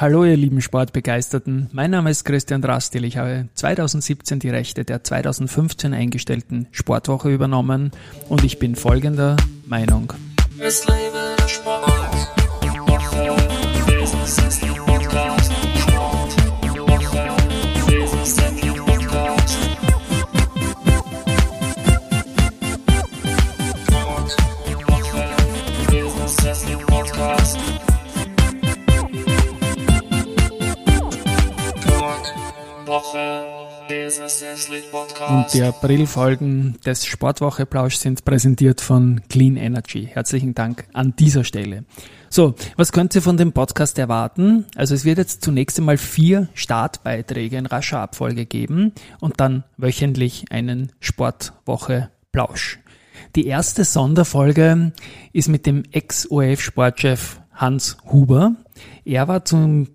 Hallo ihr lieben Sportbegeisterten, mein Name ist Christian Drastil. Ich habe 2017 die Rechte der 2015 eingestellten Sportwoche übernommen und ich bin folgender Meinung. Es lebe der Sport. Und die Aprilfolgen des Sportwoche-Plausch sind präsentiert von Clean Energy. Herzlichen Dank an dieser Stelle. So, was könnt ihr von dem Podcast erwarten? Also es wird jetzt zunächst einmal vier Startbeiträge in rascher Abfolge geben und dann wöchentlich einen Sportwoche-Plausch. Die erste Sonderfolge ist mit dem Ex-ORF-Sportchef Hans Huber. Er war zum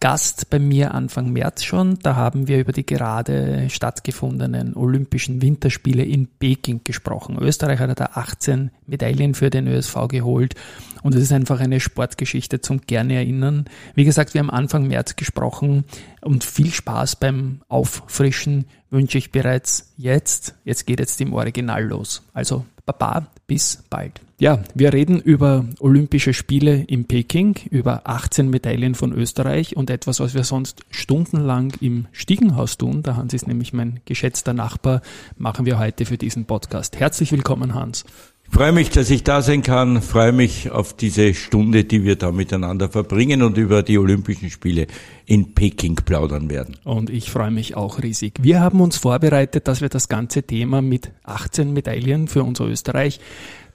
Gast bei mir Anfang März schon. Da haben wir über die gerade stattgefundenen Olympischen Winterspiele in Peking gesprochen. Österreich hat da 18 Medaillen für den ÖSV geholt und es ist einfach eine Sportgeschichte zum gerne erinnern. Wie gesagt, wir haben Anfang März gesprochen und viel Spaß beim Auffrischen wünsche ich bereits jetzt. Jetzt geht jetzt im Original los. Also Baba, bis bald. Ja, wir reden über Olympische Spiele in Peking, über 18 Medaillen von Österreich und etwas, was wir sonst stundenlang im Stiegenhaus tun. Der Hans ist nämlich mein geschätzter Nachbar, machen wir heute für diesen Podcast. Herzlich willkommen, Hans. Ich freue mich, dass ich da sein kann, freue mich auf diese Stunde, die wir da miteinander verbringen und über die Olympischen Spiele in Peking plaudern werden. Und ich freue mich auch riesig. Wir haben uns vorbereitet, dass wir das ganze Thema mit 18 Medaillen für unser Österreich,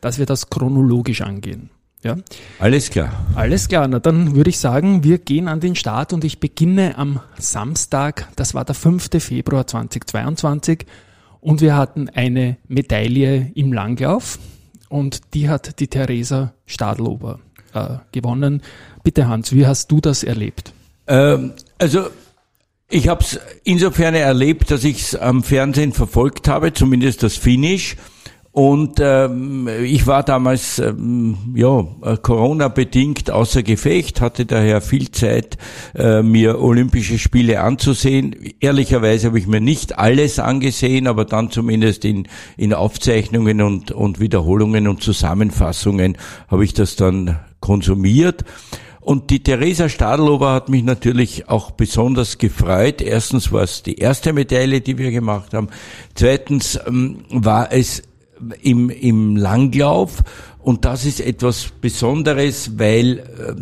dass wir das chronologisch angehen. Ja? Alles klar. Alles klar. Na, dann würde ich sagen, wir gehen an den Start und ich beginne am Samstag, das war der 5. Februar 2022 und wir hatten eine Medaille im Langlauf und die hat die Theresa Stadlober äh, gewonnen. Bitte Hans, wie hast du das erlebt? Ähm, also ich habe es insofern erlebt, dass ich es am Fernsehen verfolgt habe, zumindest das Finish. Und ähm, ich war damals ähm, ja Corona bedingt außer Gefecht, hatte daher viel Zeit, äh, mir Olympische Spiele anzusehen. Ehrlicherweise habe ich mir nicht alles angesehen, aber dann zumindest in in Aufzeichnungen und und Wiederholungen und Zusammenfassungen habe ich das dann konsumiert. Und die Theresa Stadlober hat mich natürlich auch besonders gefreut. Erstens war es die erste Medaille, die wir gemacht haben. Zweitens ähm, war es im, im Langlauf. Und das ist etwas Besonderes, weil äh,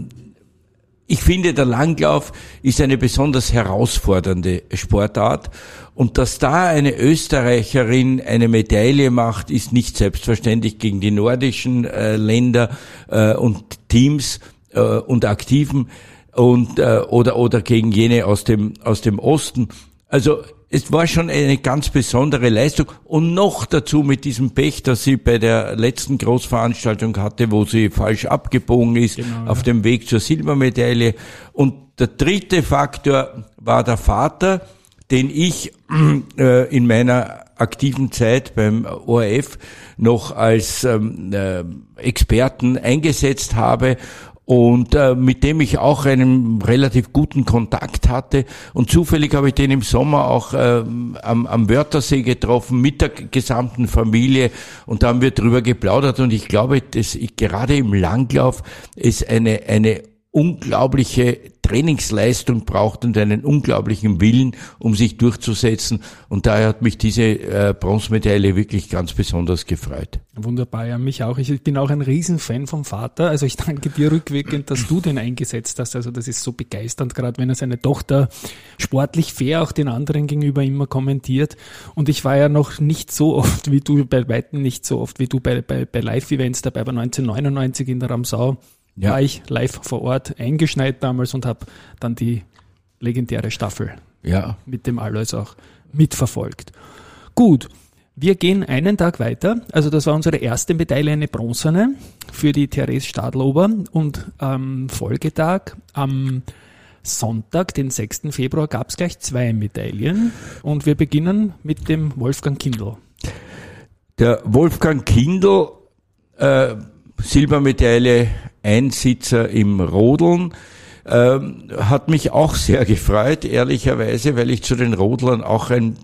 ich finde, der Langlauf ist eine besonders herausfordernde Sportart. Und dass da eine Österreicherin eine Medaille macht, ist nicht selbstverständlich gegen die nordischen äh, Länder äh, und Teams äh, und Aktiven und äh, oder oder gegen jene aus dem aus dem Osten. Also es war schon eine ganz besondere Leistung und noch dazu mit diesem Pech, dass sie bei der letzten Großveranstaltung hatte, wo sie falsch abgebogen ist, genau, auf ja. dem Weg zur Silbermedaille. Und der dritte Faktor war der Vater, den ich äh, in meiner aktiven Zeit beim ORF noch als ähm, äh, Experten eingesetzt habe und äh, mit dem ich auch einen relativ guten Kontakt hatte. Und zufällig habe ich den im Sommer auch äh, am, am Wörthersee getroffen mit der gesamten Familie und da haben wir drüber geplaudert und ich glaube, dass ich gerade im Langlauf ist eine, eine unglaubliche Trainingsleistung braucht und einen unglaublichen Willen, um sich durchzusetzen. Und daher hat mich diese äh, Bronzemedaille wirklich ganz besonders gefreut. Wunderbar, ja, mich auch. Ich bin auch ein Riesenfan vom Vater. Also ich danke dir rückwirkend, dass du den eingesetzt hast. Also das ist so begeisternd, gerade wenn er seine Tochter sportlich fair auch den anderen gegenüber immer kommentiert. Und ich war ja noch nicht so oft wie du, bei Weitem nicht so oft wie du bei, bei, bei Live-Events dabei, bei 1999 in der Ramsau ja. war ich live vor Ort eingeschneit damals und habe dann die legendäre Staffel ja. mit dem Alois auch mitverfolgt. Gut, wir gehen einen Tag weiter. Also das war unsere erste Medaille, eine bronzene für die Therese Stadlober. Und am Folgetag, am Sonntag, den 6. Februar, gab es gleich zwei Medaillen. Und wir beginnen mit dem Wolfgang Kindl. Der Wolfgang Kindl, äh, Silbermedaille Einsitzer im Rodeln. ähm, hat mich auch sehr gefreut, ehrlicherweise, weil ich zu den Rodlern auch ein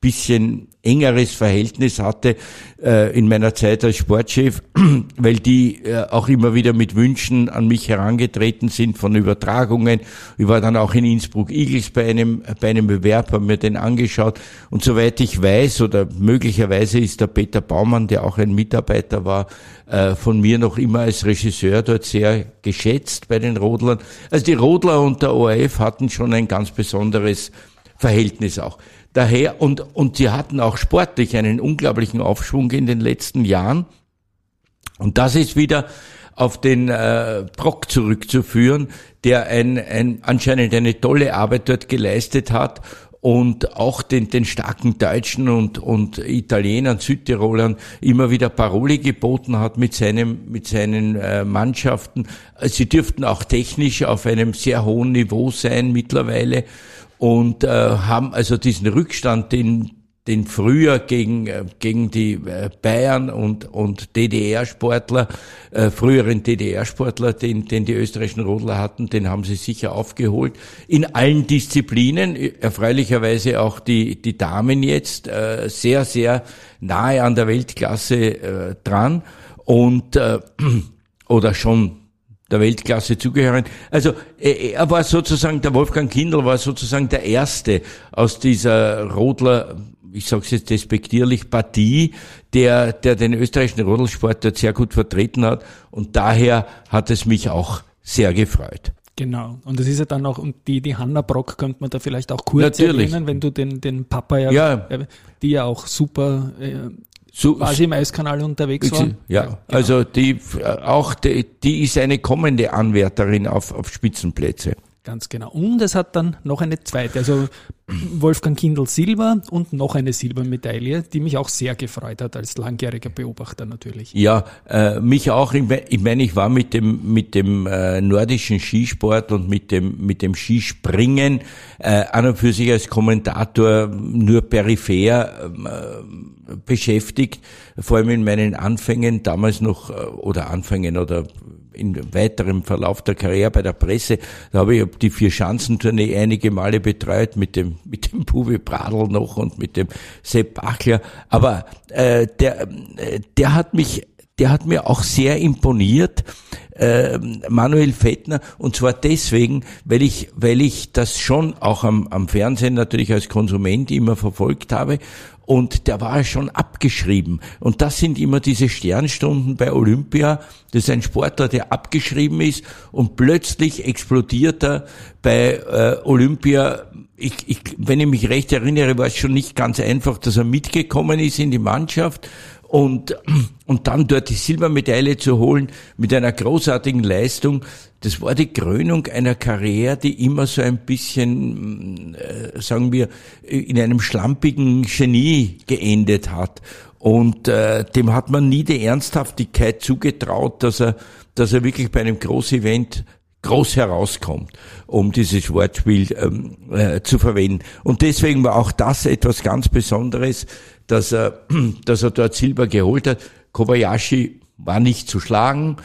bisschen engeres Verhältnis hatte äh, in meiner Zeit als Sportchef, weil die äh, auch immer wieder mit Wünschen an mich herangetreten sind von Übertragungen. Ich war dann auch in Innsbruck Eagles bei einem, bei einem Bewerb, habe mir den angeschaut und soweit ich weiß oder möglicherweise ist der Peter Baumann, der auch ein Mitarbeiter war, äh, von mir noch immer als Regisseur dort sehr geschätzt bei den Rodlern. Also die Rodler und der ORF hatten schon ein ganz besonderes Verhältnis auch. Daher, und, und sie hatten auch sportlich einen unglaublichen Aufschwung in den letzten Jahren. Und das ist wieder auf den äh, Brock zurückzuführen, der ein, ein, anscheinend eine tolle Arbeit dort geleistet hat und auch den, den starken Deutschen und, und Italienern, Südtirolern immer wieder Paroli geboten hat mit, seinem, mit seinen äh, Mannschaften. Sie dürften auch technisch auf einem sehr hohen Niveau sein mittlerweile und äh, haben also diesen Rückstand, den den früher gegen, äh, gegen die äh, Bayern und, und DDR-Sportler, äh, früheren DDR-Sportler, den, den die österreichischen Rodler hatten, den haben sie sicher aufgeholt. In allen Disziplinen, erfreulicherweise auch die, die Damen jetzt, äh, sehr, sehr nahe an der Weltklasse äh, dran und äh, oder schon der Weltklasse zugehören. Also er war sozusagen, der Wolfgang Kindl war sozusagen der Erste aus dieser Rodler, ich sage es jetzt despektierlich, Partie, der, der den österreichischen Rodelsport dort sehr gut vertreten hat. Und daher hat es mich auch sehr gefreut. Genau. Und das ist ja dann auch, und die, die Hanna Brock könnte man da vielleicht auch kurz Natürlich. erwähnen, wenn du den, den Papa ja, ja. die ja auch super äh, so, quasi im Eiskanal unterwegs war. Ja, genau. also die auch die, die ist eine kommende Anwärterin auf, auf Spitzenplätze. Ganz genau. Und es hat dann noch eine zweite, also Wolfgang Kindl Silber und noch eine Silbermedaille, die mich auch sehr gefreut hat als langjähriger Beobachter natürlich. Ja, äh, mich auch. Ich meine, ich war mit dem mit dem äh, nordischen Skisport und mit dem mit dem Skispringen äh, an und für sich als Kommentator nur peripher ähm, äh, beschäftigt, vor allem in meinen Anfängen damals noch äh, oder Anfängen oder in weiterem Verlauf der Karriere bei der Presse, da habe ich die Vier-Schanzentournee einige Male betreut mit dem, mit dem Bubi Bradl noch und mit dem Sepp Bachler. Aber äh, der, äh, der hat mich der hat mir auch sehr imponiert, äh, Manuel Fettner, und zwar deswegen, weil ich, weil ich das schon auch am, am Fernsehen natürlich als Konsument immer verfolgt habe und der war schon abgeschrieben. Und das sind immer diese Sternstunden bei Olympia. Das ist ein Sportler, der abgeschrieben ist und plötzlich explodiert er bei äh, Olympia. Ich, ich, wenn ich mich recht erinnere, war es schon nicht ganz einfach, dass er mitgekommen ist in die Mannschaft und, und dann dort die Silbermedaille zu holen mit einer großartigen Leistung, das war die Krönung einer Karriere, die immer so ein bisschen, äh, sagen wir, in einem schlampigen Genie geendet hat. Und äh, dem hat man nie die Ernsthaftigkeit zugetraut, dass er, dass er wirklich bei einem Großevent groß herauskommt, um dieses Wortspiel ähm, äh, zu verwenden. Und deswegen war auch das etwas ganz Besonderes, dass er, dass er dort Silber geholt hat. Kobayashi war nicht zu schlagen,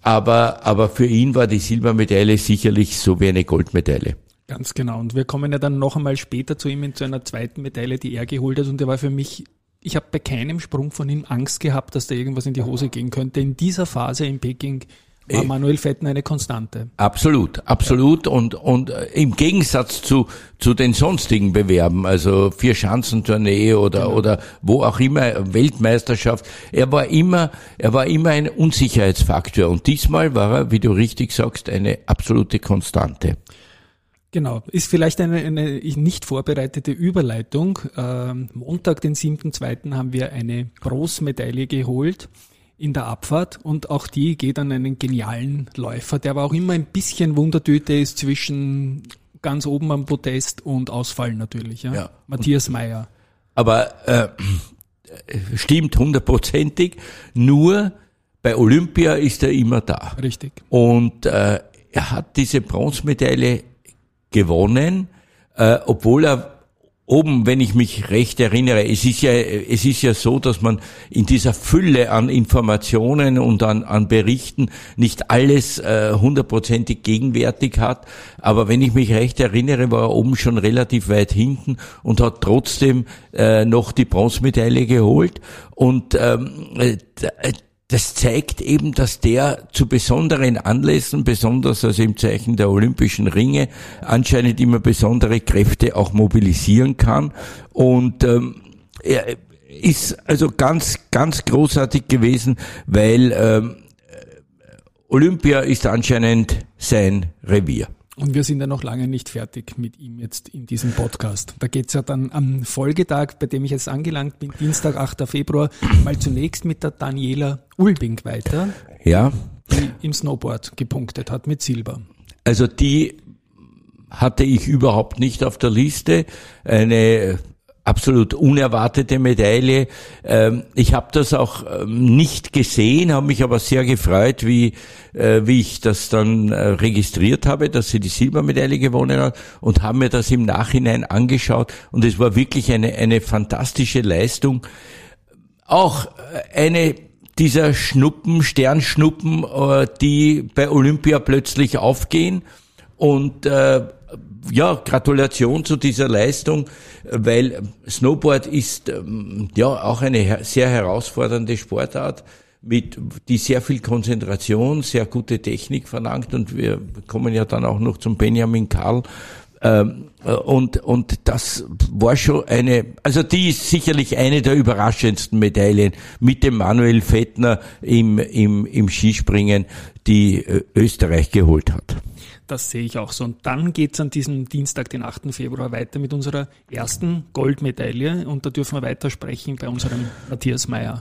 aber, aber für ihn war die Silbermedaille sicherlich so wie eine Goldmedaille. Ganz genau. Und wir kommen ja dann noch einmal später zu ihm in zu einer zweiten Medaille, die er geholt hat. Und der war für mich, ich habe bei keinem Sprung von ihm Angst gehabt, dass da irgendwas in die Hose gehen könnte. In dieser Phase in Peking war Manuel Fetten eine Konstante. Absolut, absolut. Und, und äh, im Gegensatz zu, zu den sonstigen Bewerben, also Vier-Schanzentournee oder, genau. oder wo auch immer, Weltmeisterschaft, er war immer, er war immer ein Unsicherheitsfaktor. Und diesmal war er, wie du richtig sagst, eine absolute Konstante. Genau, ist vielleicht eine, eine nicht vorbereitete Überleitung. Ähm, Montag, den 7.2. haben wir eine Großmedaille geholt in der Abfahrt und auch die geht an einen genialen Läufer, der aber auch immer ein bisschen Wundertüte ist zwischen ganz oben am Podest und Ausfall natürlich. Ja? ja. Matthias Meyer. Aber äh, stimmt hundertprozentig, nur bei Olympia ist er immer da. Richtig. Und äh, er hat diese Bronzemedaille gewonnen, äh, obwohl er oben, wenn ich mich recht erinnere, es ist ja, es ist ja so, dass man in dieser Fülle an Informationen und an, an Berichten nicht alles äh, hundertprozentig äh, gegenwärtig hat. Aber wenn ich mich recht erinnere, war er oben schon relativ weit hinten und hat trotzdem äh, noch die Bronzemedaille geholt. Und ähm, äh, das zeigt eben, dass der zu besonderen Anlässen, besonders also im Zeichen der Olympischen Ringe, anscheinend immer besondere Kräfte auch mobilisieren kann. Und ähm, er ist also ganz, ganz großartig gewesen, weil ähm, Olympia ist anscheinend sein Revier. Und wir sind ja noch lange nicht fertig mit ihm jetzt in diesem Podcast. Da geht's ja dann am Folgetag, bei dem ich jetzt angelangt bin, Dienstag, 8. Februar, mal zunächst mit der Daniela Ulbing weiter. Ja. Die im Snowboard gepunktet hat mit Silber. Also die hatte ich überhaupt nicht auf der Liste. Eine absolut unerwartete Medaille. Ähm, ich habe das auch ähm, nicht gesehen, habe mich aber sehr gefreut, wie, äh, wie ich das dann äh, registriert habe, dass sie die Silbermedaille gewonnen hat und habe mir das im Nachhinein angeschaut und es war wirklich eine, eine fantastische Leistung. Auch äh, eine dieser Schnuppen, Sternschnuppen, die bei Olympia plötzlich aufgehen und ja, Gratulation zu dieser Leistung, weil Snowboard ist ähm, ja auch eine sehr herausfordernde Sportart mit, die sehr viel Konzentration, sehr gute Technik verlangt und wir kommen ja dann auch noch zum Benjamin Karl. Ähm, äh, und, und das war schon eine, also die ist sicherlich eine der überraschendsten Medaillen mit dem Manuel Fettner im, im, im Skispringen, die äh, Österreich geholt hat. Das sehe ich auch so. Und dann geht es an diesem Dienstag, den 8. Februar, weiter mit unserer ersten Goldmedaille. Und da dürfen wir weiter sprechen bei unserem Matthias Meyer.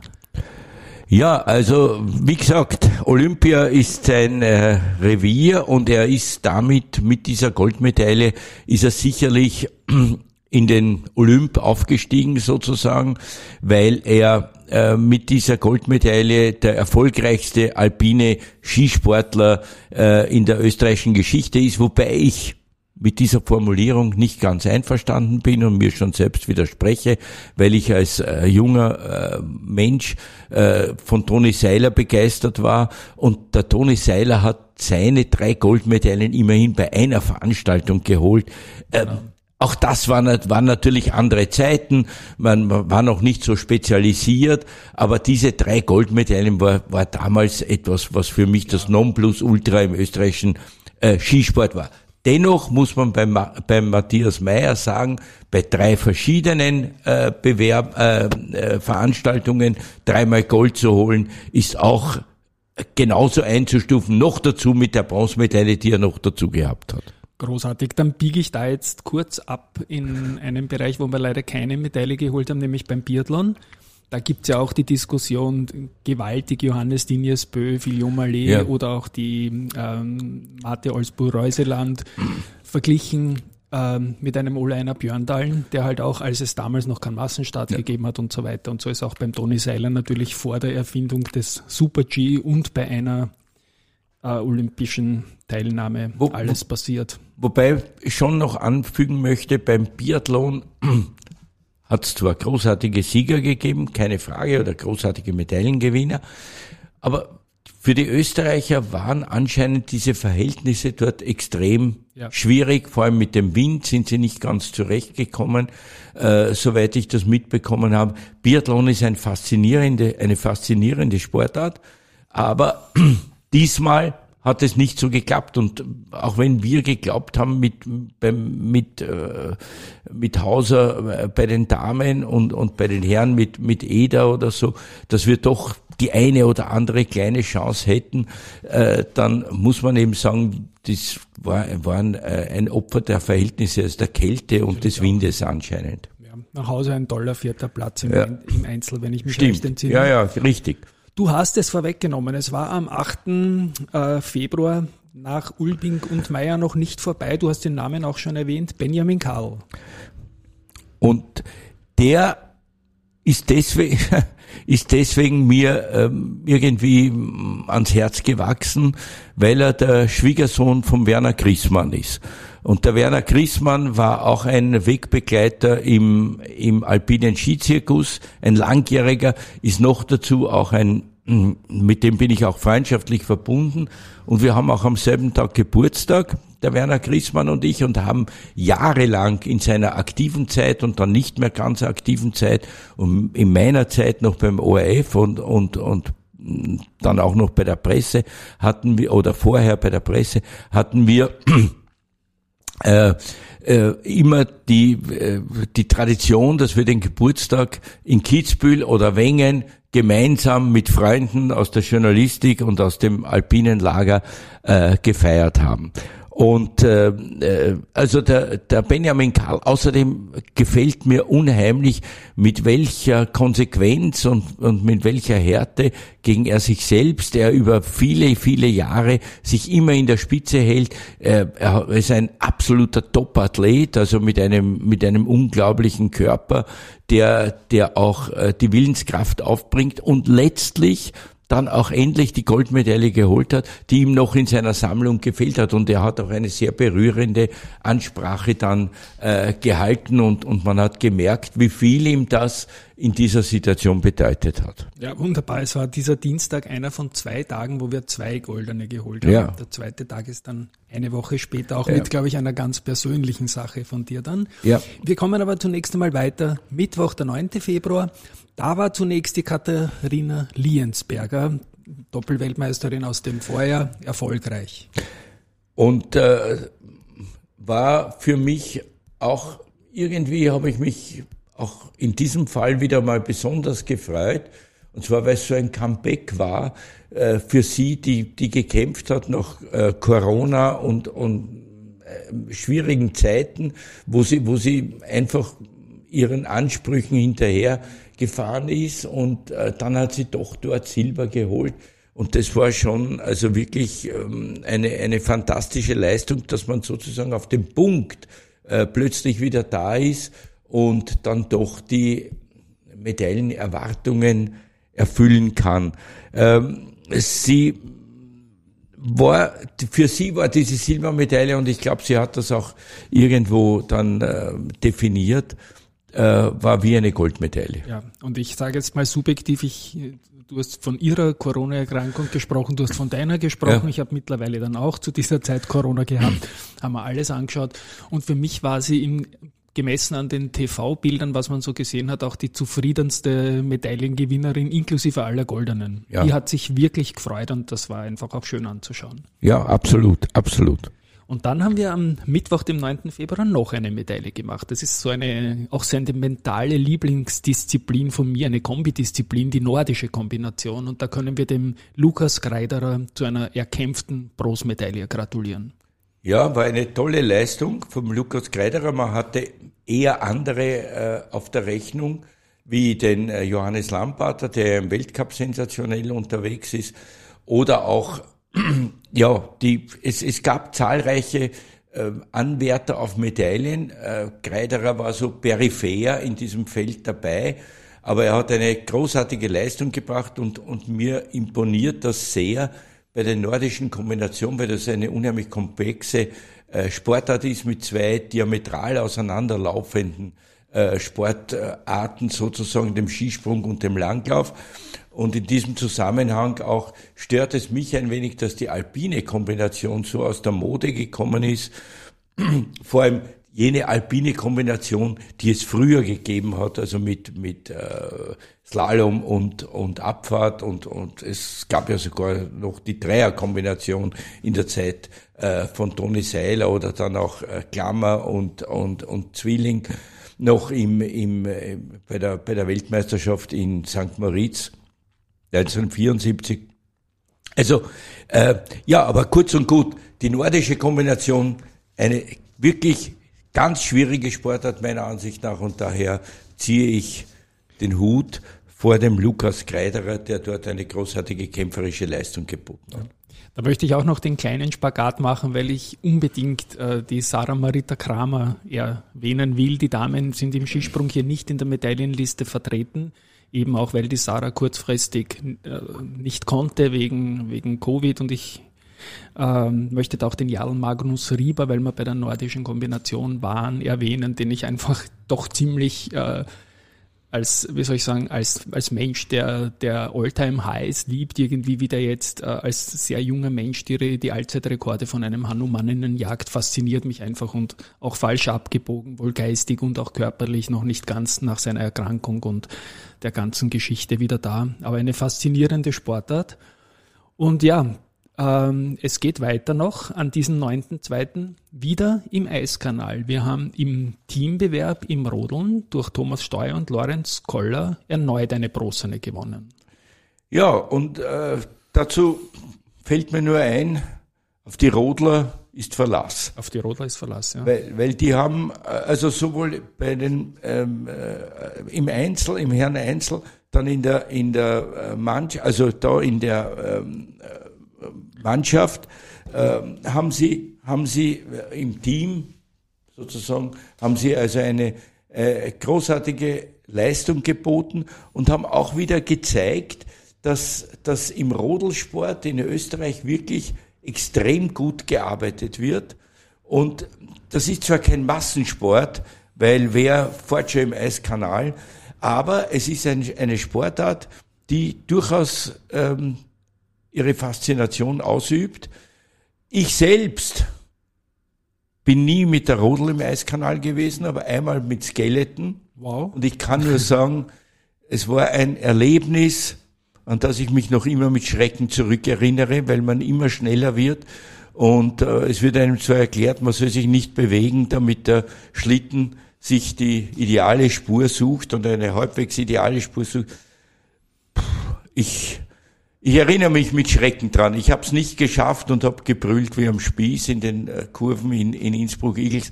Ja, also wie gesagt, Olympia ist sein äh, Revier und er ist damit mit dieser Goldmedaille ist er sicherlich in den Olymp aufgestiegen sozusagen, weil er äh, mit dieser Goldmedaille der erfolgreichste alpine Skisportler äh, in der österreichischen Geschichte ist, wobei ich mit dieser Formulierung nicht ganz einverstanden bin und mir schon selbst widerspreche, weil ich als äh, junger äh, Mensch äh, von Toni Seiler begeistert war und der Toni Seiler hat seine drei Goldmedaillen immerhin bei einer Veranstaltung geholt. Genau. Auch das waren, waren natürlich andere Zeiten, man war noch nicht so spezialisiert, aber diese drei Goldmedaillen war, war damals etwas, was für mich das Nonplusultra im österreichischen äh, Skisport war. Dennoch muss man beim, beim Matthias Meyer sagen, bei drei verschiedenen äh, Bewerb, äh, äh, Veranstaltungen dreimal Gold zu holen, ist auch genauso einzustufen, noch dazu mit der Bronzemedaille, die er noch dazu gehabt hat. Großartig. Dann biege ich da jetzt kurz ab in einen Bereich, wo wir leider keine Medaille geholt haben, nämlich beim Biathlon. Da gibt's ja auch die Diskussion, gewaltig Johannes Dinies Bö, Filion Mallet ja. oder auch die ähm, Mate Olsbu-Reuseland verglichen ähm, mit einem Oleiner Björndalen, der halt auch, als es damals noch keinen Massenstart ja. gegeben hat und so weiter. Und so ist auch beim Toni Seiler natürlich vor der Erfindung des Super-G und bei einer äh, olympischen Teilnahme wo, alles passiert. Wobei ich schon noch anfügen möchte, beim Biathlon hat es zwar großartige Sieger gegeben, keine Frage, oder großartige Medaillengewinner, aber für die Österreicher waren anscheinend diese Verhältnisse dort extrem ja. schwierig, vor allem mit dem Wind sind sie nicht ganz zurechtgekommen, äh, soweit ich das mitbekommen habe. Biathlon ist ein faszinierende, eine faszinierende Sportart, aber diesmal hat es nicht so geklappt. Und auch wenn wir geglaubt haben mit, mit, äh, mit Hauser äh, bei den Damen und, und bei den Herren mit, mit Eder oder so, dass wir doch die eine oder andere kleine Chance hätten, äh, dann muss man eben sagen, das war, waren ein Opfer der Verhältnisse, also der Kälte und des Windes anscheinend. Ja, nach Hause ein toller vierter Platz im, ja. im Einzel, wenn ich mich Stimmt. recht entsinne. Ja, ja, richtig. Du hast es vorweggenommen. Es war am 8. Äh, Februar nach Ulbing und Meyer noch nicht vorbei. Du hast den Namen auch schon erwähnt, Benjamin Karl. Und der ist deswegen, ist deswegen mir ähm, irgendwie ans Herz gewachsen, weil er der Schwiegersohn von Werner Grissmann ist. Und der Werner Grissmann war auch ein Wegbegleiter im, im alpinen Skizirkus, ein langjähriger, ist noch dazu auch ein, mit dem bin ich auch freundschaftlich verbunden. Und wir haben auch am selben Tag Geburtstag, der Werner Grissmann und ich, und haben jahrelang in seiner aktiven Zeit und dann nicht mehr ganz aktiven Zeit und in meiner Zeit noch beim ORF und, und, und dann auch noch bei der Presse hatten wir, oder vorher bei der Presse hatten wir äh, äh, immer die, äh, die Tradition, dass wir den Geburtstag in Kitzbühel oder Wengen gemeinsam mit Freunden aus der Journalistik und aus dem alpinen Lager äh, gefeiert haben. Und äh, äh, also der, der Benjamin Karl, außerdem gefällt mir unheimlich, mit welcher Konsequenz und, und mit welcher Härte gegen er sich selbst, der über viele, viele Jahre sich immer in der Spitze hält. Äh, er ist ein absoluter Top-Athlet, also mit einem, mit einem unglaublichen Körper, der, der auch äh, die Willenskraft aufbringt und letztlich dann auch endlich die Goldmedaille geholt hat, die ihm noch in seiner Sammlung gefehlt hat. Und er hat auch eine sehr berührende Ansprache dann äh, gehalten und, und man hat gemerkt, wie viel ihm das in dieser Situation bedeutet hat. Ja, wunderbar. Es war dieser Dienstag einer von zwei Tagen, wo wir zwei Goldene geholt haben. Ja. Der zweite Tag ist dann eine Woche später, auch ja. mit, glaube ich, einer ganz persönlichen Sache von dir dann. Ja. Wir kommen aber zunächst einmal weiter. Mittwoch, der 9. Februar. Da war zunächst die Katharina Liensberger, Doppelweltmeisterin aus dem Vorjahr, erfolgreich. Und äh, war für mich auch irgendwie, habe ich mich auch in diesem Fall wieder mal besonders gefreut. Und zwar, weil es so ein Comeback war äh, für sie, die, die gekämpft hat nach äh, Corona und, und äh, schwierigen Zeiten, wo sie, wo sie einfach ihren Ansprüchen hinterher gefahren ist und äh, dann hat sie doch dort Silber geholt. Und das war schon also wirklich ähm, eine, eine fantastische Leistung, dass man sozusagen auf dem Punkt äh, plötzlich wieder da ist und dann doch die Medaillenerwartungen erfüllen kann. Ähm, sie war, für sie war diese Silbermedaille und ich glaube, sie hat das auch irgendwo dann äh, definiert äh, war wie eine Goldmedaille. Ja, und ich sage jetzt mal subjektiv, ich, du hast von ihrer Corona-Erkrankung gesprochen, du hast von deiner gesprochen. Ja. Ich habe mittlerweile dann auch zu dieser Zeit Corona gehabt, haben wir alles angeschaut. Und für mich war sie im gemessen an den TV-Bildern, was man so gesehen hat, auch die zufriedenste Medaillengewinnerin inklusive aller Goldenen. Ja. Die hat sich wirklich gefreut und das war einfach auch schön anzuschauen. Ja, absolut, absolut. Und dann haben wir am Mittwoch, dem 9. Februar, noch eine Medaille gemacht. Das ist so eine auch sentimentale Lieblingsdisziplin von mir, eine Kombidisziplin, die nordische Kombination. Und da können wir dem Lukas Greiderer zu einer erkämpften Bronzemedaille gratulieren. Ja, war eine tolle Leistung vom Lukas Greiderer. Man hatte eher andere äh, auf der Rechnung, wie den äh, Johannes Lamparter, der im Weltcup sensationell unterwegs ist, oder auch ja, die, es, es gab zahlreiche äh, Anwärter auf Medaillen. Äh, Greiderer war so peripher in diesem Feld dabei, aber er hat eine großartige Leistung gebracht und, und mir imponiert das sehr bei der nordischen Kombination, weil das eine unheimlich komplexe äh, Sportart ist mit zwei diametral auseinanderlaufenden äh, Sportarten, sozusagen dem Skisprung und dem Langlauf. Und in diesem Zusammenhang auch stört es mich ein wenig, dass die alpine Kombination so aus der Mode gekommen ist. Vor allem jene alpine Kombination, die es früher gegeben hat, also mit, mit äh, Slalom und, und Abfahrt und, und es gab ja sogar noch die Dreierkombination in der Zeit äh, von Toni Seiler oder dann auch äh, Klammer und, und, und Zwilling noch im, im, äh, bei, der, bei der Weltmeisterschaft in St. Moritz 1974. Also äh, ja, aber kurz und gut, die nordische Kombination, eine wirklich ganz schwierige Sportart meiner Ansicht nach und daher ziehe ich den Hut vor dem Lukas Kreiderer, der dort eine großartige kämpferische Leistung geboten hat. Da möchte ich auch noch den kleinen Spagat machen, weil ich unbedingt äh, die Sarah Marita Kramer erwähnen will. Die Damen sind im Skisprung hier nicht in der Medaillenliste vertreten, eben auch weil die Sarah kurzfristig äh, nicht konnte wegen, wegen Covid und ich ähm, möchte da auch den Jarl Magnus Rieber, weil wir bei der nordischen Kombination waren, erwähnen, den ich einfach doch ziemlich äh, als, wie soll ich sagen, als, als Mensch, der, der Alltime Highs liebt, irgendwie wieder jetzt äh, als sehr junger Mensch die, die Allzeitrekorde von einem Hanumannen jagt, fasziniert mich einfach und auch falsch abgebogen, wohl geistig und auch körperlich noch nicht ganz nach seiner Erkrankung und der ganzen Geschichte wieder da. Aber eine faszinierende Sportart. Und ja, ähm, es geht weiter noch an diesem 9.2. wieder im Eiskanal. Wir haben im Teambewerb im Rodeln durch Thomas Steuer und Lorenz Koller erneut eine Brosene gewonnen. Ja, und äh, dazu fällt mir nur ein, auf die Rodler ist Verlass. Auf die Rodler ist Verlass, ja. Weil, weil die haben, äh, also sowohl bei den ähm, äh, im Einzel, im Herren Einzel, dann in der in der äh, Manch, also da in der ähm, Mannschaft äh, haben sie, haben sie im Team sozusagen, haben sie also eine äh, großartige Leistung geboten und haben auch wieder gezeigt, dass, dass im Rodelsport in Österreich wirklich extrem gut gearbeitet wird. Und das ist zwar kein Massensport, weil wer fährt schon im Eiskanal, aber es ist ein, eine Sportart, die durchaus ähm, ihre Faszination ausübt. Ich selbst bin nie mit der Rodel im Eiskanal gewesen, aber einmal mit Skeleton. Wow. Und ich kann nur sagen, es war ein Erlebnis, an das ich mich noch immer mit Schrecken zurückerinnere, weil man immer schneller wird. Und äh, es wird einem zwar erklärt, man soll sich nicht bewegen, damit der Schlitten sich die ideale Spur sucht und eine halbwegs ideale Spur sucht. Puh, ich ich erinnere mich mit Schrecken dran. Ich habe es nicht geschafft und habe gebrüllt wie am Spieß in den äh, Kurven in, in Innsbruck-Igels.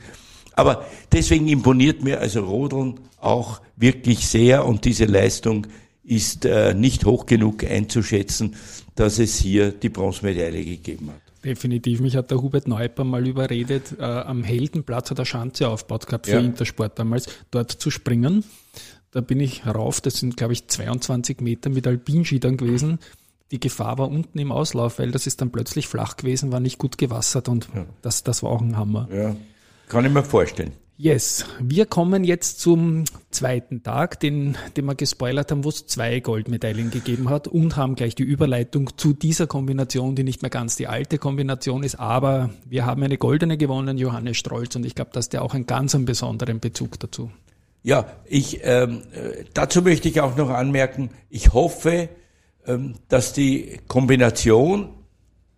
Aber deswegen imponiert mir also Rodeln auch wirklich sehr und diese Leistung ist äh, nicht hoch genug einzuschätzen, dass es hier die Bronzemedaille gegeben hat. Definitiv. Mich hat der Hubert Neuper mal überredet, äh, am Heldenplatz hat er Schanze aufgebaut gehabt für ja. Intersport damals, dort zu springen. Da bin ich rauf, das sind glaube ich 22 Meter mit Alpinski dann gewesen die Gefahr war unten im Auslauf, weil das ist dann plötzlich flach gewesen, war nicht gut gewassert und ja. das, das war auch ein Hammer. Ja, kann ich mir vorstellen. Yes, wir kommen jetzt zum zweiten Tag, den, den wir gespoilert haben, wo es zwei Goldmedaillen gegeben hat und haben gleich die Überleitung zu dieser Kombination, die nicht mehr ganz die alte Kombination ist, aber wir haben eine goldene gewonnen, Johannes Strolz, und ich glaube, dass der auch einen ganz einen besonderen Bezug dazu. Ja, ich ähm, äh, dazu möchte ich auch noch anmerken, ich hoffe, dass die Kombination,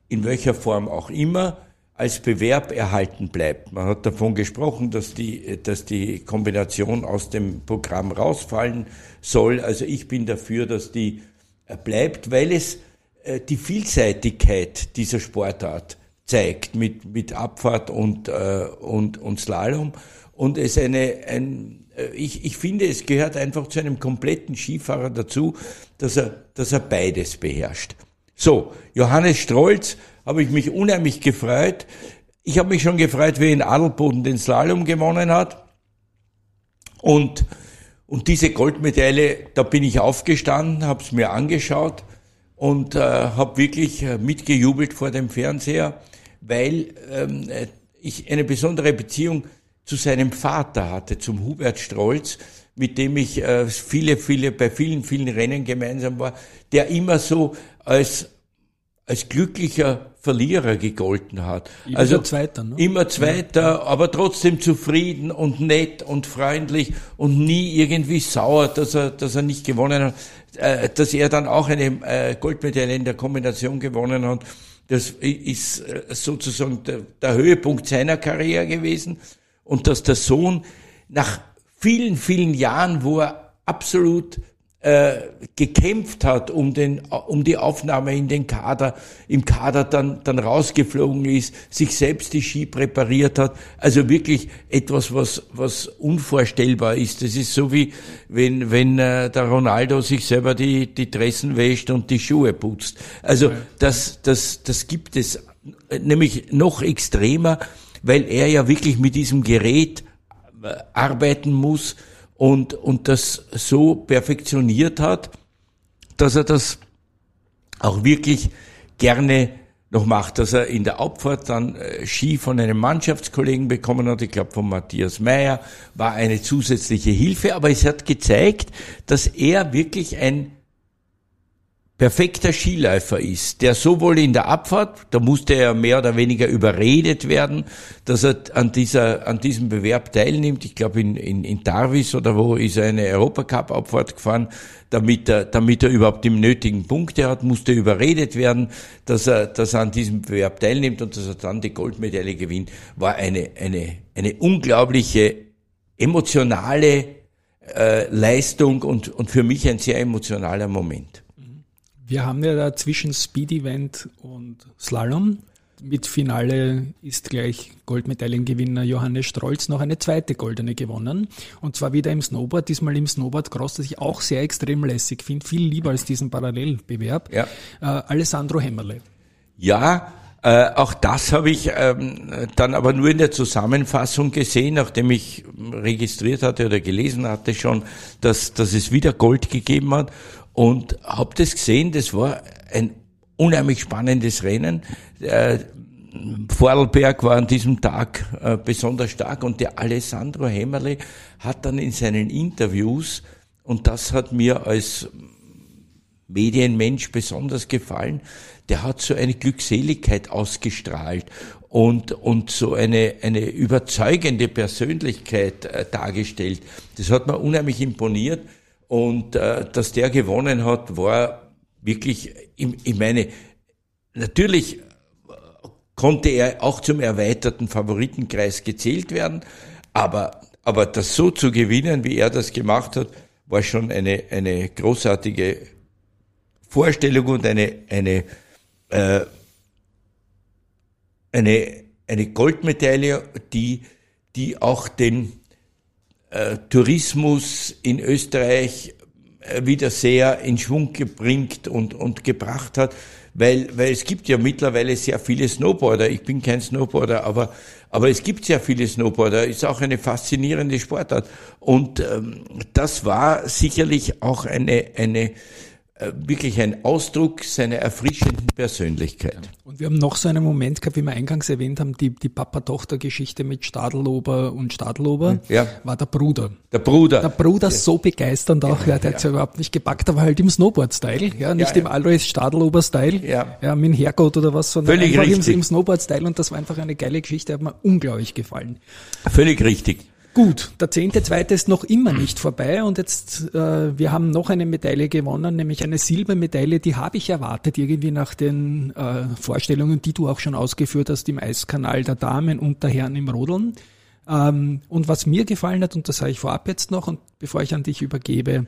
in welcher Form auch immer, als Bewerb erhalten bleibt. Man hat davon gesprochen, dass die, dass die Kombination aus dem Programm rausfallen soll. Also ich bin dafür, dass die äh, bleibt, weil es äh, die Vielseitigkeit dieser Sportart zeigt mit, mit Abfahrt und, äh, und, und Slalom und es eine, ein, ich, ich finde, es gehört einfach zu einem kompletten Skifahrer dazu, dass er, dass er beides beherrscht. So, Johannes Strolz habe ich mich unheimlich gefreut. Ich habe mich schon gefreut, wie in Adelboden den Slalom gewonnen hat. Und, und diese Goldmedaille, da bin ich aufgestanden, habe es mir angeschaut und äh, habe wirklich äh, mitgejubelt vor dem Fernseher, weil ähm, äh, ich eine besondere Beziehung zu seinem Vater hatte, zum Hubert Strolz, mit dem ich äh, viele, viele, bei vielen, vielen Rennen gemeinsam war, der immer so als, als glücklicher Verlierer gegolten hat. Immer also Zweiter, ne? immer Zweiter, ja. aber trotzdem zufrieden und nett und freundlich und nie irgendwie sauer, dass er, dass er nicht gewonnen hat, äh, dass er dann auch eine äh, Goldmedaille in der Kombination gewonnen hat. Das ist äh, sozusagen der, der Höhepunkt seiner Karriere gewesen und dass der Sohn nach vielen, vielen Jahren, wo er absolut äh, gekämpft hat um den um die Aufnahme in den Kader im Kader dann dann rausgeflogen ist sich selbst die Ski präpariert hat. Also wirklich etwas was was unvorstellbar ist. Das ist so wie wenn wenn äh, der Ronaldo sich selber die die Dressen wäscht und die Schuhe putzt. Also das das das gibt es nämlich noch extremer weil er ja wirklich mit diesem Gerät äh, arbeiten muss und, und das so perfektioniert hat, dass er das auch wirklich gerne noch macht, dass er in der Abfahrt dann äh, Ski von einem Mannschaftskollegen bekommen hat, ich glaube von Matthias Meyer, war eine zusätzliche Hilfe, aber es hat gezeigt, dass er wirklich ein perfekter Skiläufer ist, der sowohl in der Abfahrt, da musste er mehr oder weniger überredet werden, dass er an dieser, an diesem Bewerb teilnimmt. Ich glaube in, in, in Darvis oder wo ist er eine Europacup-Abfahrt gefahren, damit er, damit er überhaupt die nötigen Punkte hat, musste überredet werden, dass er, dass er an diesem Bewerb teilnimmt und dass er dann die Goldmedaille gewinnt, war eine, eine, eine unglaubliche emotionale äh, Leistung und, und für mich ein sehr emotionaler Moment. Wir haben ja da zwischen Speed Event und Slalom mit Finale ist gleich Goldmedaillengewinner Johannes Strolz noch eine zweite goldene gewonnen. Und zwar wieder im Snowboard, diesmal im Snowboard Cross, das ich auch sehr extrem lässig finde, viel lieber als diesen Parallelbewerb. Ja. Äh, Alessandro Hämmerle. Ja, äh, auch das habe ich ähm, dann aber nur in der Zusammenfassung gesehen, nachdem ich registriert hatte oder gelesen hatte schon, dass, dass es wieder Gold gegeben hat und habe das gesehen, das war ein unheimlich spannendes Rennen. Äh, Vorarlberg war an diesem Tag äh, besonders stark und der Alessandro Hämmerle hat dann in seinen Interviews, und das hat mir als Medienmensch besonders gefallen, der hat so eine Glückseligkeit ausgestrahlt und, und so eine, eine überzeugende Persönlichkeit äh, dargestellt. Das hat mir unheimlich imponiert. Und äh, dass der gewonnen hat, war wirklich, ich meine, natürlich konnte er auch zum erweiterten Favoritenkreis gezählt werden, aber, aber das so zu gewinnen, wie er das gemacht hat, war schon eine, eine großartige Vorstellung und eine, eine, äh, eine, eine Goldmedaille, die, die auch den, äh, Tourismus in Österreich äh, wieder sehr in Schwung gebringt und, und gebracht hat, weil, weil es gibt ja mittlerweile sehr viele Snowboarder. Ich bin kein Snowboarder, aber, aber es gibt sehr viele Snowboarder. Ist auch eine faszinierende Sportart. Und ähm, das war sicherlich auch eine, eine wirklich ein Ausdruck seiner erfrischenden Persönlichkeit. Und wir haben noch so einen Moment gehabt, wie wir eingangs erwähnt haben, die, die Papa-Tochter-Geschichte mit Stadelober und Stadelober, ja. war der Bruder. Der Bruder. Der Bruder ja. so begeisternd auch, ja, der ja. hat's ja überhaupt nicht gepackt, aber halt im Snowboard-Style, ja, nicht im Alois Stadelober-Style, ja. ja, mit dem Herrgott oder was, sondern Völlig einfach richtig. im, im Snowboard-Style und das war einfach eine geile Geschichte, hat mir unglaublich gefallen. Völlig richtig. Gut, der zehnte zweite ist noch immer nicht vorbei und jetzt, äh, wir haben noch eine Medaille gewonnen, nämlich eine Silbermedaille, die habe ich erwartet, irgendwie nach den äh, Vorstellungen, die du auch schon ausgeführt hast im Eiskanal der Damen und der Herren im Rodeln. Ähm, und was mir gefallen hat, und das sage ich vorab jetzt noch, und bevor ich an dich übergebe,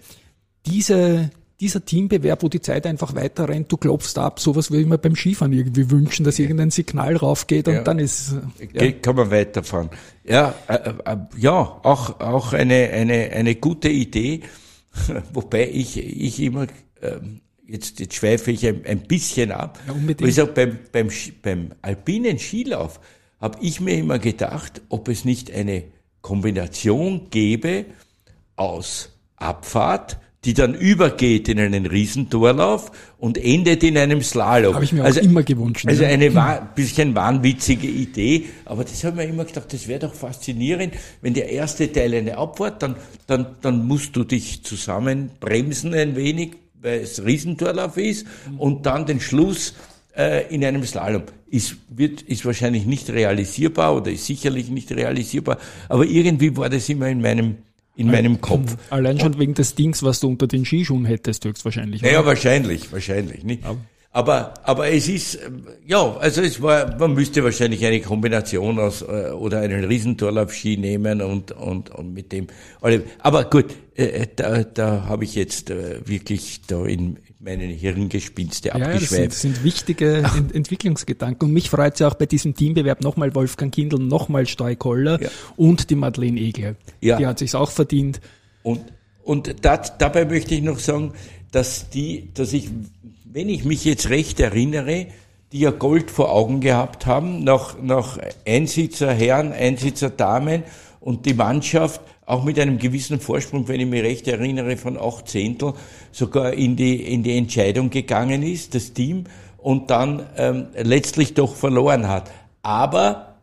diese dieser Teambewerb, wo die Zeit einfach weiter rennt, du klopfst ab, sowas würde ich mir beim Skifahren irgendwie wünschen, dass irgendein Signal raufgeht und ja. dann ist ja. kann man weiterfahren. Ja, äh, äh, ja, auch auch eine eine eine gute Idee, wobei ich ich immer äh, jetzt jetzt schweife ich ein, ein bisschen ab. Ja, unbedingt. Ich sag, beim beim beim alpinen Skilauf habe ich mir immer gedacht, ob es nicht eine Kombination gäbe aus Abfahrt die dann übergeht in einen Riesentorlauf und endet in einem Slalom. Habe ich mir also, auch immer gewünscht. Also eine ja. bisschen wahnwitzige Idee, aber das habe ich mir immer gedacht, das wäre doch faszinierend, wenn der erste Teil eine Abfahrt, dann, dann, dann musst du dich zusammenbremsen ein wenig, weil es Riesentorlauf ist, und dann den Schluss äh, in einem Slalom. Ist, wird, ist wahrscheinlich nicht realisierbar oder ist sicherlich nicht realisierbar, aber irgendwie war das immer in meinem in meinem Kopf. Allein schon wegen des Dings, was du unter den Skischuhen hättest, höchstwahrscheinlich. Naja, wahrscheinlich, wahrscheinlich. Nicht? Aber, aber es ist, ja, also es war, man müsste wahrscheinlich eine Kombination aus, äh, oder einen Riesentorlaufski nehmen und, und, und mit dem, aber gut, äh, da, da habe ich jetzt äh, wirklich da in meinen Hirngespinste abgeschweift. Ja, das sind, das sind wichtige Ent Entwicklungsgedanken. Und mich freut es ja auch bei diesem Teambewerb nochmal Wolfgang Kindl, nochmal Steukoller ja. und die Madeleine Egel. Ja. Die hat sich's auch verdient. Und, und dat, dabei möchte ich noch sagen, dass die, dass ich wenn ich mich jetzt recht erinnere, die ja Gold vor Augen gehabt haben, nach, nach Einsitzer Herren, Einsitzer Damen und die Mannschaft auch mit einem gewissen Vorsprung, wenn ich mich recht erinnere, von acht Zehntel sogar in die, in die Entscheidung gegangen ist, das Team, und dann ähm, letztlich doch verloren hat. Aber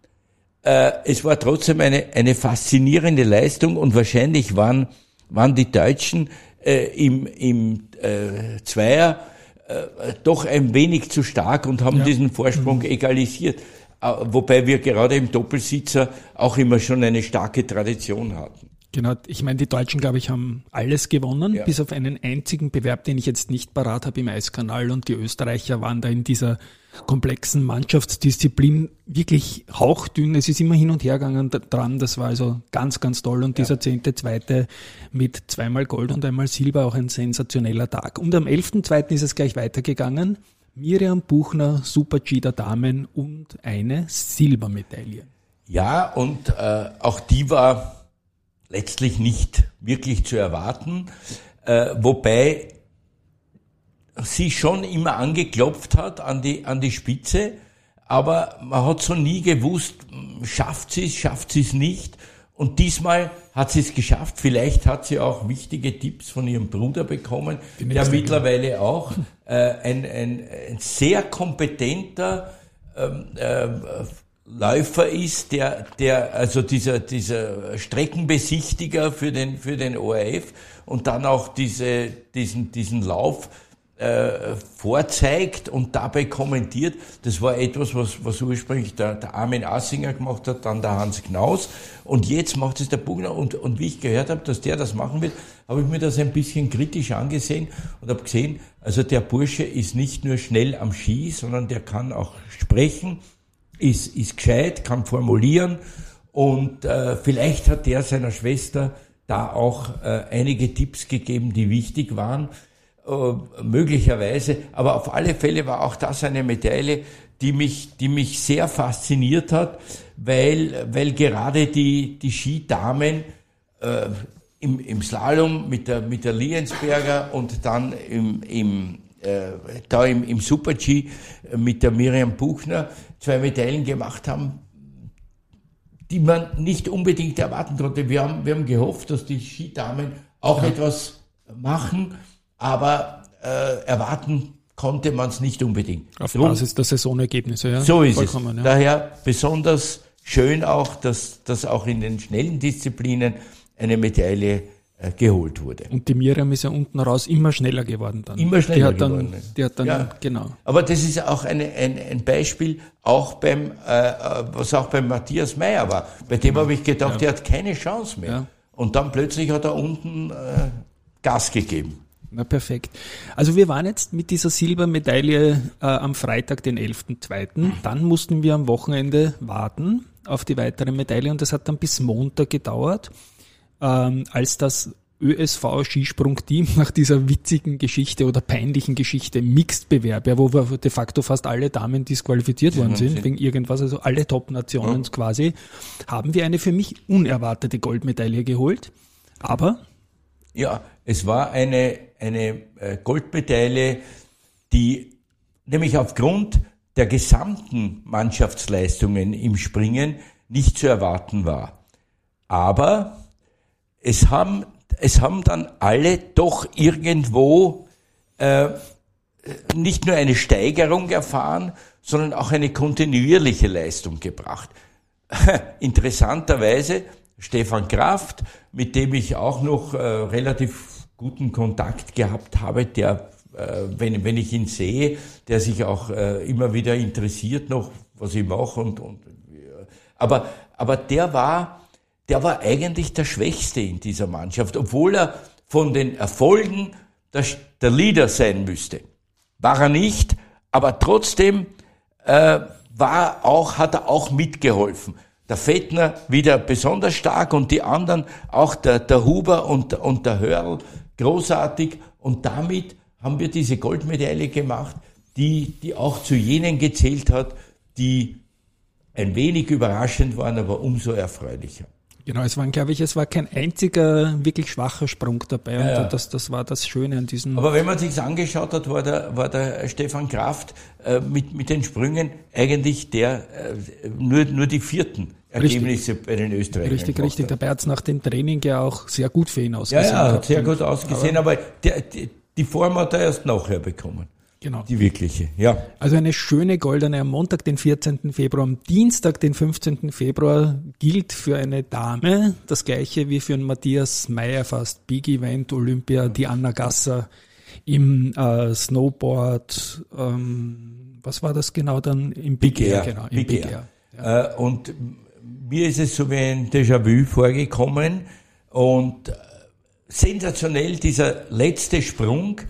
äh, es war trotzdem eine, eine faszinierende Leistung und wahrscheinlich waren, waren die Deutschen äh, im, im äh, Zweier äh, doch ein wenig zu stark und haben ja. diesen Vorsprung mhm. egalisiert. Wobei wir gerade im Doppelsitzer auch immer schon eine starke Tradition hatten. Genau, ich meine, die Deutschen, glaube ich, haben alles gewonnen, ja. bis auf einen einzigen Bewerb, den ich jetzt nicht parat habe im Eiskanal. Und die Österreicher waren da in dieser komplexen Mannschaftsdisziplin wirklich hauchdünn. Es ist immer hin und her gegangen dran. Das war also ganz, ganz toll. Und ja. dieser zehnte Zweite mit zweimal Gold und einmal Silber, auch ein sensationeller Tag. Und am elften Zweiten ist es gleich weitergegangen. Miriam Buchner, Super G der Damen und eine Silbermedaille. Ja, und äh, auch die war letztlich nicht wirklich zu erwarten, äh, wobei sie schon immer angeklopft hat an die, an die Spitze, aber man hat so nie gewusst, schafft sie es, schafft sie es nicht. Und diesmal hat sie es geschafft. Vielleicht hat sie auch wichtige Tipps von ihrem Bruder bekommen, der mittlerweile auch äh, ein, ein, ein sehr kompetenter ähm, äh, Läufer ist, der, der, also dieser, dieser Streckenbesichtiger für den, für den ORF und dann auch diese, diesen, diesen Lauf äh, vorzeigt und dabei kommentiert. Das war etwas, was, was ursprünglich der, der Armin Assinger gemacht hat, dann der Hans Knaus. Und jetzt macht es der Bugner. Und, und wie ich gehört habe, dass der das machen wird, habe ich mir das ein bisschen kritisch angesehen und habe gesehen, also der Bursche ist nicht nur schnell am Ski, sondern der kann auch sprechen, ist, ist gescheit, kann formulieren. Und äh, vielleicht hat der seiner Schwester da auch äh, einige Tipps gegeben, die wichtig waren, möglicherweise. Aber auf alle Fälle war auch das eine Medaille, die mich, die mich sehr fasziniert hat, weil, weil gerade die, die Skidamen äh, im, im Slalom mit der, mit der Liensberger und dann im, im, äh, da im, im Super-G mit der Miriam Buchner zwei Medaillen gemacht haben, die man nicht unbedingt erwarten konnte. Wir haben, wir haben gehofft, dass die Skidamen auch ja. etwas machen, aber äh, erwarten konnte man es nicht unbedingt. Auf Drum, Basis der Saisonergebnisse, ja. So ist es. Ja. Daher besonders schön auch, dass, dass auch in den schnellen Disziplinen eine Medaille äh, geholt wurde. Und die Miriam ist ja unten raus immer schneller geworden dann. Immer schneller die hat geworden. Dann, die hat dann, ja. genau. Aber das ist auch eine, ein, ein Beispiel, auch beim, äh, äh was auch beim Matthias Meyer war. Bei dem habe ich gedacht, ja. der hat keine Chance mehr. Ja. Und dann plötzlich hat er unten äh, Gas gegeben. Na perfekt. Also wir waren jetzt mit dieser Silbermedaille äh, am Freitag, den 11.2. Dann mussten wir am Wochenende warten auf die weitere Medaille und das hat dann bis Montag gedauert ähm, als das ÖSV-Skisprung-Team nach dieser witzigen Geschichte oder peinlichen Geschichte Mixed-Bewerb, ja, wo de facto fast alle Damen disqualifiziert worden sind, wegen irgendwas, also alle Top-Nationen ja. quasi, haben wir eine für mich unerwartete Goldmedaille geholt. Aber? Ja, es war eine, eine äh, Goldmedaille, die nämlich aufgrund der gesamten Mannschaftsleistungen im Springen nicht zu erwarten war. Aber es haben, es haben dann alle doch irgendwo äh, nicht nur eine Steigerung erfahren, sondern auch eine kontinuierliche Leistung gebracht. Interessanterweise Stefan Kraft, mit dem ich auch noch äh, relativ guten Kontakt gehabt habe, der, äh, wenn, wenn ich ihn sehe, der sich auch äh, immer wieder interessiert noch, was ich mache und, und aber, aber der war der war eigentlich der Schwächste in dieser Mannschaft, obwohl er von den Erfolgen der, der Leader sein müsste. War er nicht, Aber trotzdem äh, war auch, hat er auch mitgeholfen. Der Fettner wieder besonders stark und die anderen, auch der, der Huber und, und der Hörl, großartig. Und damit haben wir diese Goldmedaille gemacht, die, die auch zu jenen gezählt hat, die ein wenig überraschend waren, aber umso erfreulicher. Genau, es waren, glaube ich, es war kein einziger wirklich schwacher Sprung dabei ja, ja. Das, das war das Schöne an diesem. Aber wenn man sich's angeschaut hat, war der, war der Stefan Kraft äh, mit, mit den Sprüngen eigentlich der äh, nur, nur die vierten Ergebnisse richtig. bei den Österreichern. Richtig, richtig. Dabei hat's nach dem Training ja auch sehr gut für ihn ausgesehen. Ja, ja, hat sehr gut ausgesehen, aber, aber der, die, die Form hat er erst nachher bekommen. Genau. Die wirkliche, ja. Also eine schöne goldene am Montag, den 14. Februar. Am Dienstag, den 15. Februar, gilt für eine Dame das gleiche wie für einen Matthias Meyer fast. Big Event, Olympia, die Anna Gasser im äh, Snowboard, ähm, was war das genau dann? Im Big, Big Air, Genau, im Big, Big Air. Air. Ja. Äh, und mir ist es so wie ein Déjà-vu vorgekommen und äh, sensationell dieser letzte Sprung,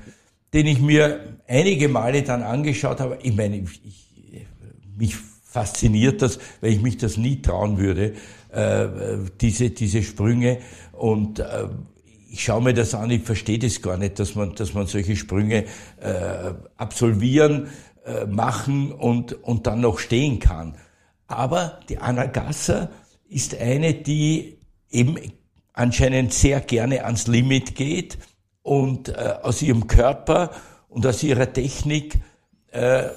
den ich mir einige Male dann angeschaut habe. Ich meine, ich, mich fasziniert das, weil ich mich das nie trauen würde, äh, diese, diese Sprünge. Und äh, ich schaue mir das an, ich verstehe das gar nicht, dass man, dass man solche Sprünge äh, absolvieren, äh, machen und, und dann noch stehen kann. Aber die Anna Gasser ist eine, die eben anscheinend sehr gerne ans Limit geht und äh, aus ihrem Körper und aus ihrer Technik äh,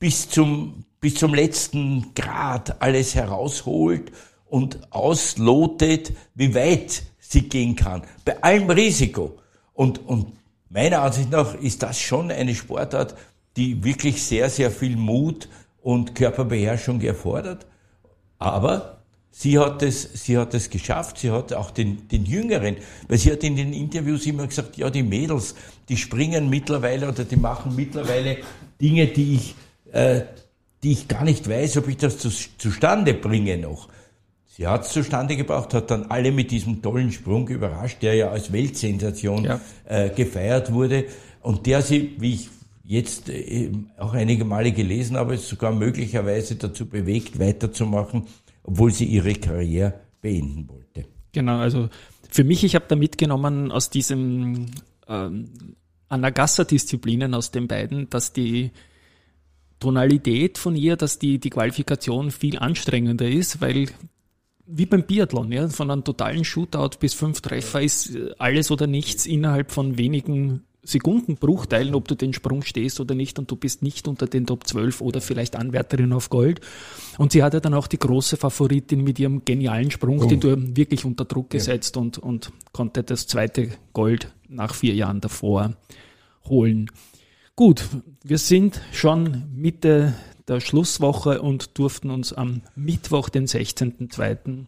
bis zum bis zum letzten Grad alles herausholt und auslotet, wie weit sie gehen kann, bei allem Risiko. Und, und meiner Ansicht nach ist das schon eine Sportart, die wirklich sehr, sehr viel Mut und Körperbeherrschung erfordert. Aber Sie hat es, sie hat es geschafft. Sie hat auch den, den Jüngeren, weil sie hat in den Interviews immer gesagt, ja, die Mädels, die springen mittlerweile oder die machen mittlerweile Dinge, die ich, äh, die ich gar nicht weiß, ob ich das zu, zustande bringe noch. Sie hat es zustande gebracht, hat dann alle mit diesem tollen Sprung überrascht, der ja als Weltsensation ja. äh, gefeiert wurde und der sie, wie ich jetzt äh, auch einige Male gelesen habe, sogar möglicherweise dazu bewegt, weiterzumachen obwohl sie ihre Karriere beenden wollte. Genau, also für mich, ich habe da mitgenommen aus diesem ähm, Anagassa-Disziplinen aus den beiden, dass die Tonalität von ihr, dass die, die Qualifikation viel anstrengender ist, weil wie beim Biathlon, ja, von einem totalen Shootout bis fünf Treffer ist alles oder nichts innerhalb von wenigen Sekundenbruchteilen, ob du den Sprung stehst oder nicht und du bist nicht unter den Top 12 oder vielleicht Anwärterin auf Gold. Und sie hatte dann auch die große Favoritin mit ihrem genialen Sprung, oh. den du wirklich unter Druck gesetzt ja. und, und konnte das zweite Gold nach vier Jahren davor holen. Gut, wir sind schon Mitte der Schlusswoche und durften uns am Mittwoch, den 16.02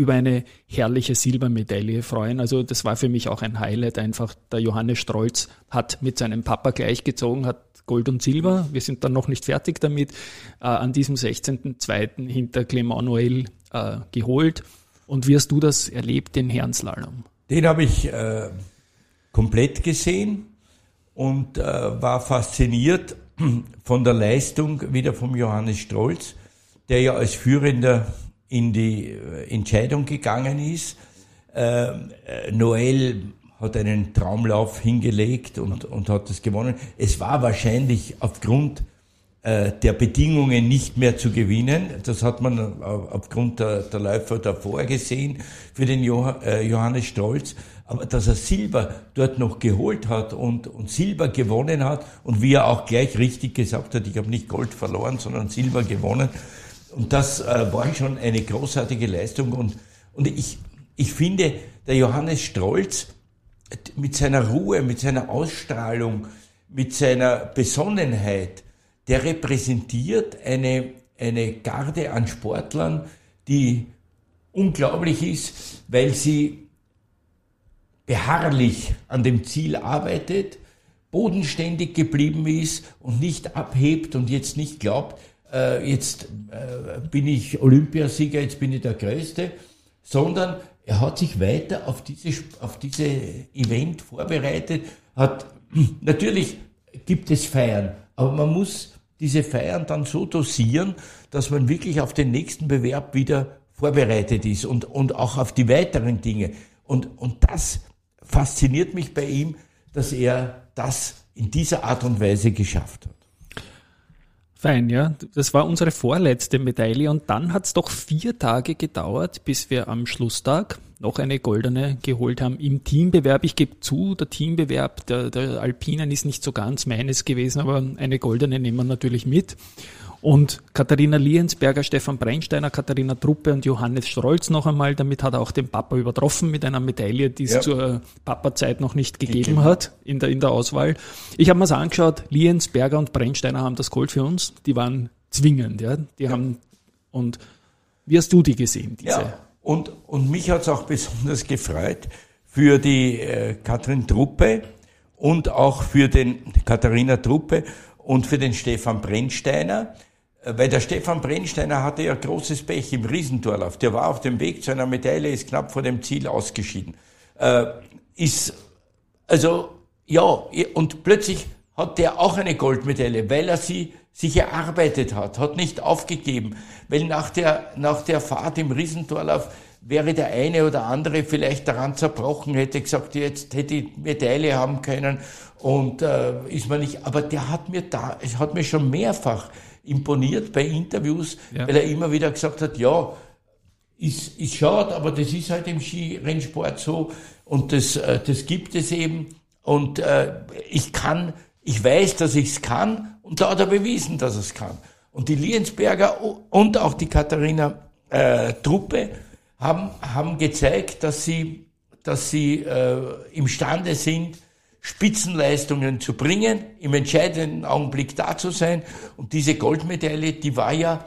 über eine herrliche Silbermedaille freuen. Also das war für mich auch ein Highlight einfach. Der Johannes Strolz hat mit seinem Papa gleichgezogen, hat Gold und Silber. Wir sind dann noch nicht fertig damit. Äh, an diesem 16.02. hinter Clement Noël äh, geholt. Und wie hast du das erlebt, den Herrenslalom? Den habe ich äh, komplett gesehen und äh, war fasziniert von der Leistung wieder vom Johannes Strolz, der ja als führender in die äh, Entscheidung gegangen ist. Ähm, äh, Noel hat einen Traumlauf hingelegt und, und hat es gewonnen. Es war wahrscheinlich aufgrund äh, der Bedingungen nicht mehr zu gewinnen. Das hat man aufgrund der, der Läufer davor gesehen für den Johannes Stolz. Aber dass er Silber dort noch geholt hat und, und Silber gewonnen hat und wie er auch gleich richtig gesagt hat, ich habe nicht Gold verloren, sondern Silber gewonnen, und das äh, war schon eine großartige Leistung. Und, und ich, ich finde, der Johannes Strolz mit seiner Ruhe, mit seiner Ausstrahlung, mit seiner Besonnenheit, der repräsentiert eine, eine Garde an Sportlern, die unglaublich ist, weil sie beharrlich an dem Ziel arbeitet, bodenständig geblieben ist und nicht abhebt und jetzt nicht glaubt, äh, jetzt äh, bin ich Olympiasieger, jetzt bin ich der Größte, sondern er hat sich weiter auf diese, auf diese Event vorbereitet, hat, natürlich gibt es Feiern, Aber man muss diese Feiern dann so dosieren, dass man wirklich auf den nächsten Bewerb wieder vorbereitet ist und, und auch auf die weiteren Dinge. Und, und das fasziniert mich bei ihm, dass er das in dieser Art und Weise geschafft hat. Fein, ja. Das war unsere vorletzte Medaille und dann hat es doch vier Tage gedauert, bis wir am Schlusstag noch eine goldene geholt haben im Teambewerb. Ich gebe zu, der Teambewerb der, der Alpinen ist nicht so ganz meines gewesen, aber eine goldene nehmen wir natürlich mit. Und Katharina Liensberger, Stefan Breinsteiner, Katharina Truppe und Johannes Strolz noch einmal. Damit hat er auch den Papa übertroffen mit einer Medaille, die es ja. zur Papa-Zeit noch nicht gegeben okay. hat in der, in der Auswahl. Ich habe mir's angeschaut, Liensberger und Breinsteiner haben das Gold für uns. Die waren zwingend, ja. Die ja. haben, und wie hast du die gesehen, diese? Ja. Und, und mich hat's auch besonders gefreut für die äh, Katrin Truppe und auch für den Katharina Truppe und für den Stefan Brennsteiner, äh, weil der Stefan Brennsteiner hatte ja großes Pech im Riesentorlauf. Der war auf dem Weg zu einer Medaille, ist knapp vor dem Ziel ausgeschieden. Äh, ist, also, ja, und plötzlich hat der auch eine Goldmedaille, weil er sie sich erarbeitet hat, hat nicht aufgegeben. Weil nach der, nach der Fahrt im Riesentorlauf wäre der eine oder andere vielleicht daran zerbrochen, hätte gesagt, jetzt hätte ich Medaille haben können und äh, ist man nicht, aber der hat mir da, es hat mir schon mehrfach imponiert bei Interviews, ja. weil er immer wieder gesagt hat, ja, ist, ist schade, aber das ist halt im Skirennsport so und das, äh, das gibt es eben und äh, ich kann, ich weiß, dass ich es kann und da hat er bewiesen, dass er es kann. Und die Liensberger und auch die Katharina äh, Truppe haben, haben gezeigt, dass sie, dass sie äh, imstande sind, Spitzenleistungen zu bringen, im entscheidenden Augenblick da zu sein. Und diese Goldmedaille, die war ja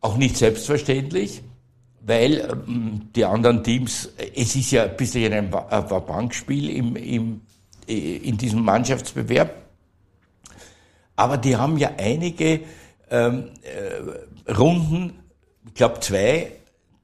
auch nicht selbstverständlich, weil ähm, die anderen Teams, es ist ja ein bisschen ein Bankspiel im, im, äh, in diesem Mannschaftsbewerb, aber die haben ja einige ähm, äh, Runden, ich glaube zwei,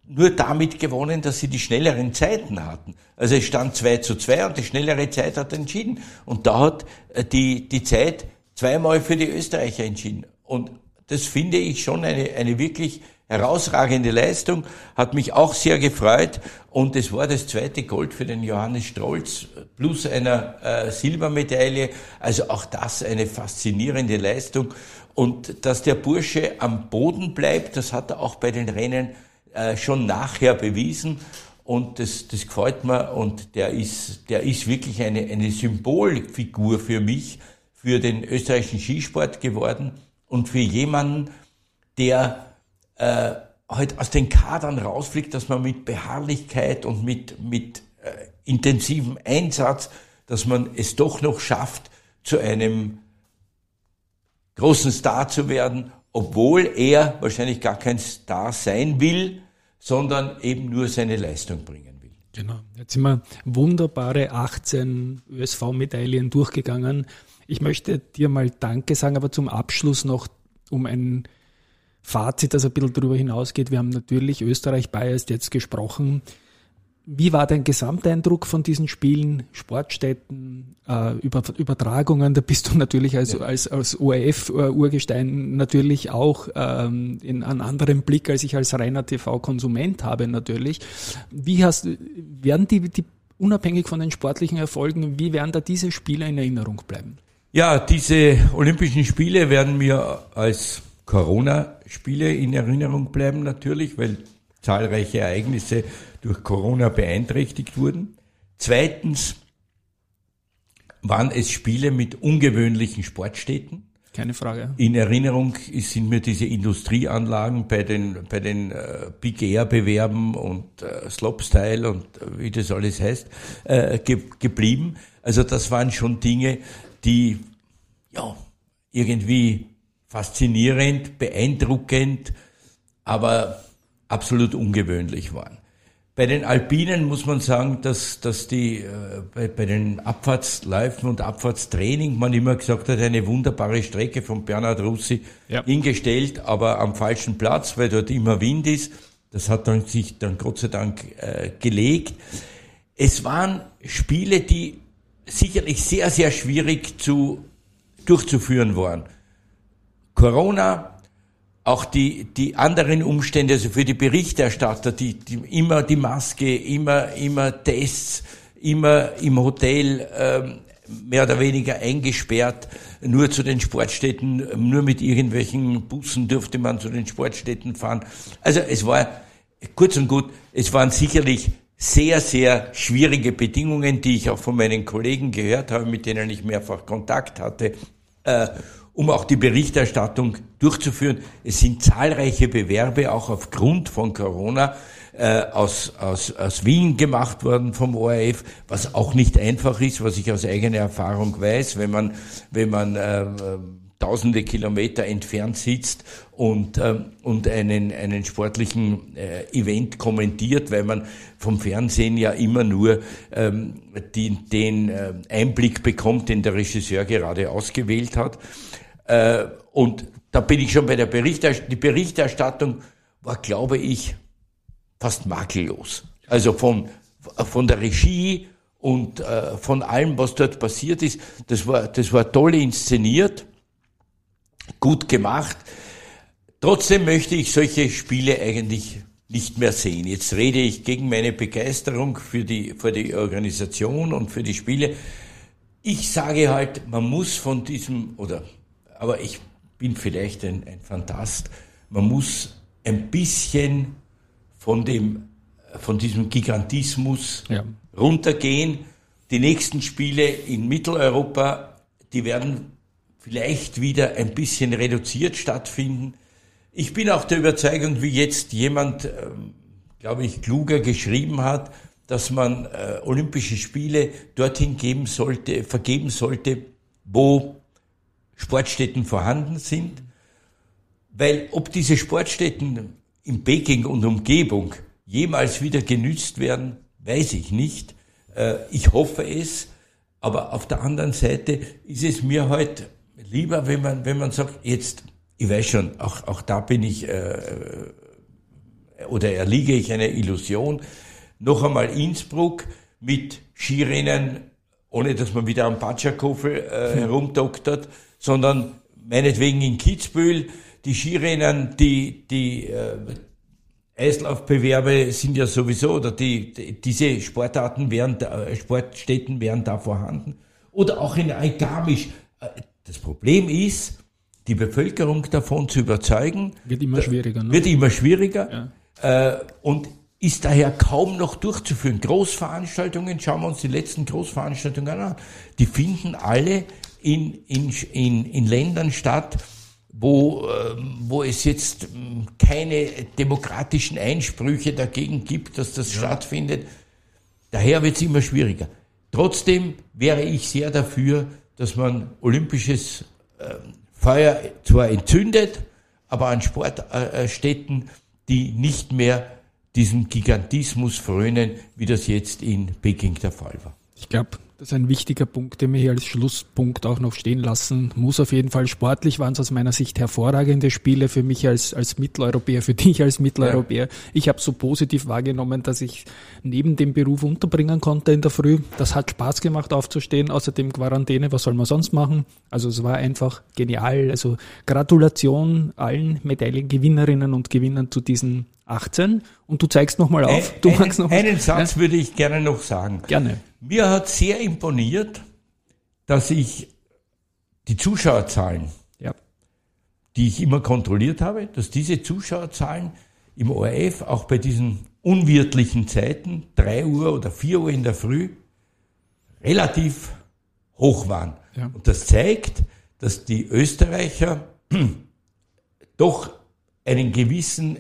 nur damit gewonnen, dass sie die schnelleren Zeiten hatten. Also es stand 2 zu 2 und die schnellere Zeit hat entschieden. Und da hat äh, die, die Zeit zweimal für die Österreicher entschieden. Und das finde ich schon eine, eine wirklich herausragende Leistung, hat mich auch sehr gefreut und es war das zweite Gold für den Johannes Strolz plus einer äh, Silbermedaille. Also auch das eine faszinierende Leistung und dass der Bursche am Boden bleibt, das hat er auch bei den Rennen äh, schon nachher bewiesen. Und das, das gefällt mir. Und der ist, der ist wirklich eine, eine Symbolfigur für mich, für den österreichischen Skisport geworden und für jemanden, der äh, halt aus den Kadern rausfliegt, dass man mit Beharrlichkeit und mit, mit äh, intensivem Einsatz, dass man es doch noch schafft, zu einem großen Star zu werden, obwohl er wahrscheinlich gar kein Star sein will, sondern eben nur seine Leistung bringen will. Genau. Jetzt sind wir wunderbare 18 ÖSV-Medaillen durchgegangen. Ich möchte dir mal Danke sagen, aber zum Abschluss noch um ein Fazit, das ein bisschen darüber hinausgeht. Wir haben natürlich Österreich Biased jetzt gesprochen. Wie war dein Gesamteindruck von diesen Spielen, Sportstätten, äh, Über Übertragungen? Da bist du natürlich als, ja. als, als ORF-Urgestein natürlich auch ähm, in einem anderen Blick, als ich als reiner TV-Konsument habe natürlich. Wie hast, werden die, die, unabhängig von den sportlichen Erfolgen, wie werden da diese Spiele in Erinnerung bleiben? Ja, diese Olympischen Spiele werden mir als Corona-Spiele in Erinnerung bleiben natürlich, weil zahlreiche Ereignisse durch Corona beeinträchtigt wurden. Zweitens waren es Spiele mit ungewöhnlichen Sportstätten. Keine Frage. In Erinnerung sind mir diese Industrieanlagen bei den, bei den äh, Big Air Bewerben und äh, Slopestyle und äh, wie das alles heißt, äh, ge geblieben. Also das waren schon Dinge, die, ja, irgendwie faszinierend, beeindruckend, aber absolut ungewöhnlich waren. Bei den Alpinen muss man sagen, dass, dass die äh, bei, bei den Abfahrtsläufen und Abfahrtstraining man immer gesagt hat, eine wunderbare Strecke von Bernhard Russi ja. hingestellt, aber am falschen Platz, weil dort immer Wind ist. Das hat dann sich dann Gott sei Dank äh, gelegt. Es waren Spiele, die sicherlich sehr, sehr schwierig zu durchzuführen waren. Corona, auch die, die anderen Umstände, also für die Berichterstatter, die, die immer die Maske, immer, immer Tests, immer im Hotel, ähm, mehr oder weniger eingesperrt, nur zu den Sportstätten, nur mit irgendwelchen Bussen durfte man zu den Sportstätten fahren. Also es war kurz und gut, es waren sicherlich sehr, sehr schwierige Bedingungen, die ich auch von meinen Kollegen gehört habe, mit denen ich mehrfach Kontakt hatte, äh, um auch die Berichterstattung durchzuführen. Es sind zahlreiche Bewerbe auch aufgrund von Corona äh, aus, aus, aus Wien gemacht worden vom ORF, was auch nicht einfach ist, was ich aus eigener Erfahrung weiß, wenn man, wenn man äh, tausende Kilometer entfernt sitzt und, ähm, und einen, einen sportlichen äh, Event kommentiert, weil man vom Fernsehen ja immer nur ähm, die, den äh, Einblick bekommt, den der Regisseur gerade ausgewählt hat. Äh, und da bin ich schon bei der Berichterstattung. Die Berichterstattung war, glaube ich, fast makellos. Also von, von der Regie und äh, von allem, was dort passiert ist. Das war, das war toll inszeniert, gut gemacht. Trotzdem möchte ich solche Spiele eigentlich nicht mehr sehen. Jetzt rede ich gegen meine Begeisterung für die, für die Organisation und für die Spiele. Ich sage halt, man muss von diesem, oder, aber ich bin vielleicht ein, ein Fantast, man muss ein bisschen von dem, von diesem Gigantismus ja. runtergehen. Die nächsten Spiele in Mitteleuropa, die werden vielleicht wieder ein bisschen reduziert stattfinden. Ich bin auch der Überzeugung, wie jetzt jemand, ähm, glaube ich, kluger geschrieben hat, dass man äh, Olympische Spiele dorthin geben sollte, vergeben sollte, wo Sportstätten vorhanden sind. Weil ob diese Sportstätten in Peking und Umgebung jemals wieder genützt werden, weiß ich nicht. Äh, ich hoffe es, aber auf der anderen Seite ist es mir halt lieber, wenn man, wenn man sagt, jetzt, ich weiß schon, auch, auch da bin ich, äh, oder erliege ich einer Illusion, noch einmal Innsbruck mit Skirennen, ohne dass man wieder am Patschakofel äh, herumdoktert, sondern meinetwegen in Kitzbühel, die Skirennen, die, die äh, Eislaufbewerbe sind ja sowieso, oder die, die diese Sportarten wären, da, Sportstätten wären da vorhanden. Oder auch in Algarmisch. Äh, das Problem ist, die Bevölkerung davon zu überzeugen. Wird immer schwieriger. Ne? Wird immer schwieriger. Ja. Äh, und ist daher kaum noch durchzuführen. Großveranstaltungen, schauen wir uns die letzten Großveranstaltungen an, die finden alle in, in, in, in Ländern statt, wo, ähm, wo es jetzt ähm, keine demokratischen Einsprüche dagegen gibt, dass das ja. stattfindet. Daher wird es immer schwieriger. Trotzdem wäre ich sehr dafür, dass man olympisches ähm, Feuer zwar entzündet, aber an Sportstätten, die nicht mehr diesem Gigantismus frönen, wie das jetzt in Peking der Fall war. Ich glaube, das ist ein wichtiger Punkt, den wir hier als Schlusspunkt auch noch stehen lassen muss. Auf jeden Fall sportlich waren es aus meiner Sicht hervorragende Spiele für mich als, als Mitteleuropäer, für dich als Mitteleuropäer. Ja. Ich habe so positiv wahrgenommen, dass ich neben dem Beruf unterbringen konnte in der Früh. Das hat Spaß gemacht aufzustehen. Außerdem Quarantäne, was soll man sonst machen? Also es war einfach genial. Also Gratulation allen Medaillengewinnerinnen und Gewinnern zu diesen 18 und du zeigst nochmal auf. Du einen, noch einen Satz ja? würde ich gerne noch sagen. Gerne. Mir hat sehr imponiert, dass ich die Zuschauerzahlen, ja. die ich immer kontrolliert habe, dass diese Zuschauerzahlen im ORF auch bei diesen unwirtlichen Zeiten, drei Uhr oder vier Uhr in der Früh, relativ hoch waren. Ja. Und das zeigt, dass die Österreicher doch einen gewissen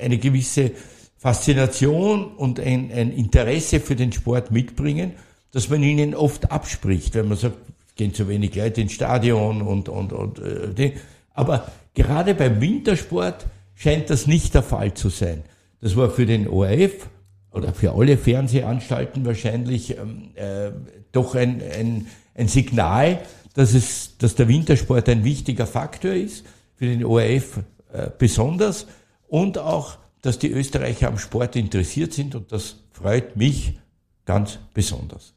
eine gewisse Faszination und ein, ein Interesse für den Sport mitbringen, dass man ihnen oft abspricht, wenn man sagt, gehen zu wenig Leute ins Stadion und, und, und äh, aber gerade beim Wintersport scheint das nicht der Fall zu sein. Das war für den ORF oder für alle Fernsehanstalten wahrscheinlich ähm, äh, doch ein, ein, ein Signal, dass, es, dass der Wintersport ein wichtiger Faktor ist, für den ORF äh, besonders und auch, dass die Österreicher am Sport interessiert sind und das freut mich ganz besonders.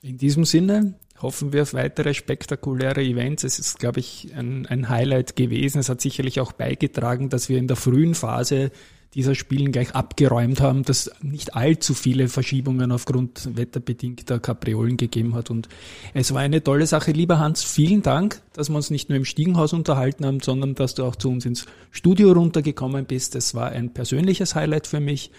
In diesem Sinne hoffen wir auf weitere spektakuläre Events. Es ist, glaube ich, ein, ein Highlight gewesen. Es hat sicherlich auch beigetragen, dass wir in der frühen Phase dieser Spielen gleich abgeräumt haben, dass nicht allzu viele Verschiebungen aufgrund wetterbedingter Kapriolen gegeben hat. Und es war eine tolle Sache. Lieber Hans, vielen Dank, dass wir uns nicht nur im Stiegenhaus unterhalten haben, sondern dass du auch zu uns ins Studio runtergekommen bist. Es war ein persönliches Highlight für mich.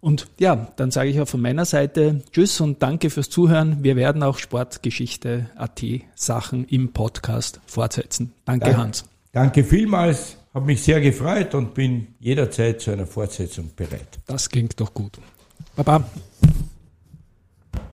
Und ja, dann sage ich auch von meiner Seite Tschüss und danke fürs Zuhören. Wir werden auch Sportgeschichte AT Sachen im Podcast fortsetzen. Danke, danke Hans. Danke vielmals. Habe mich sehr gefreut und bin jederzeit zu einer Fortsetzung bereit. Das klingt doch gut. Baba.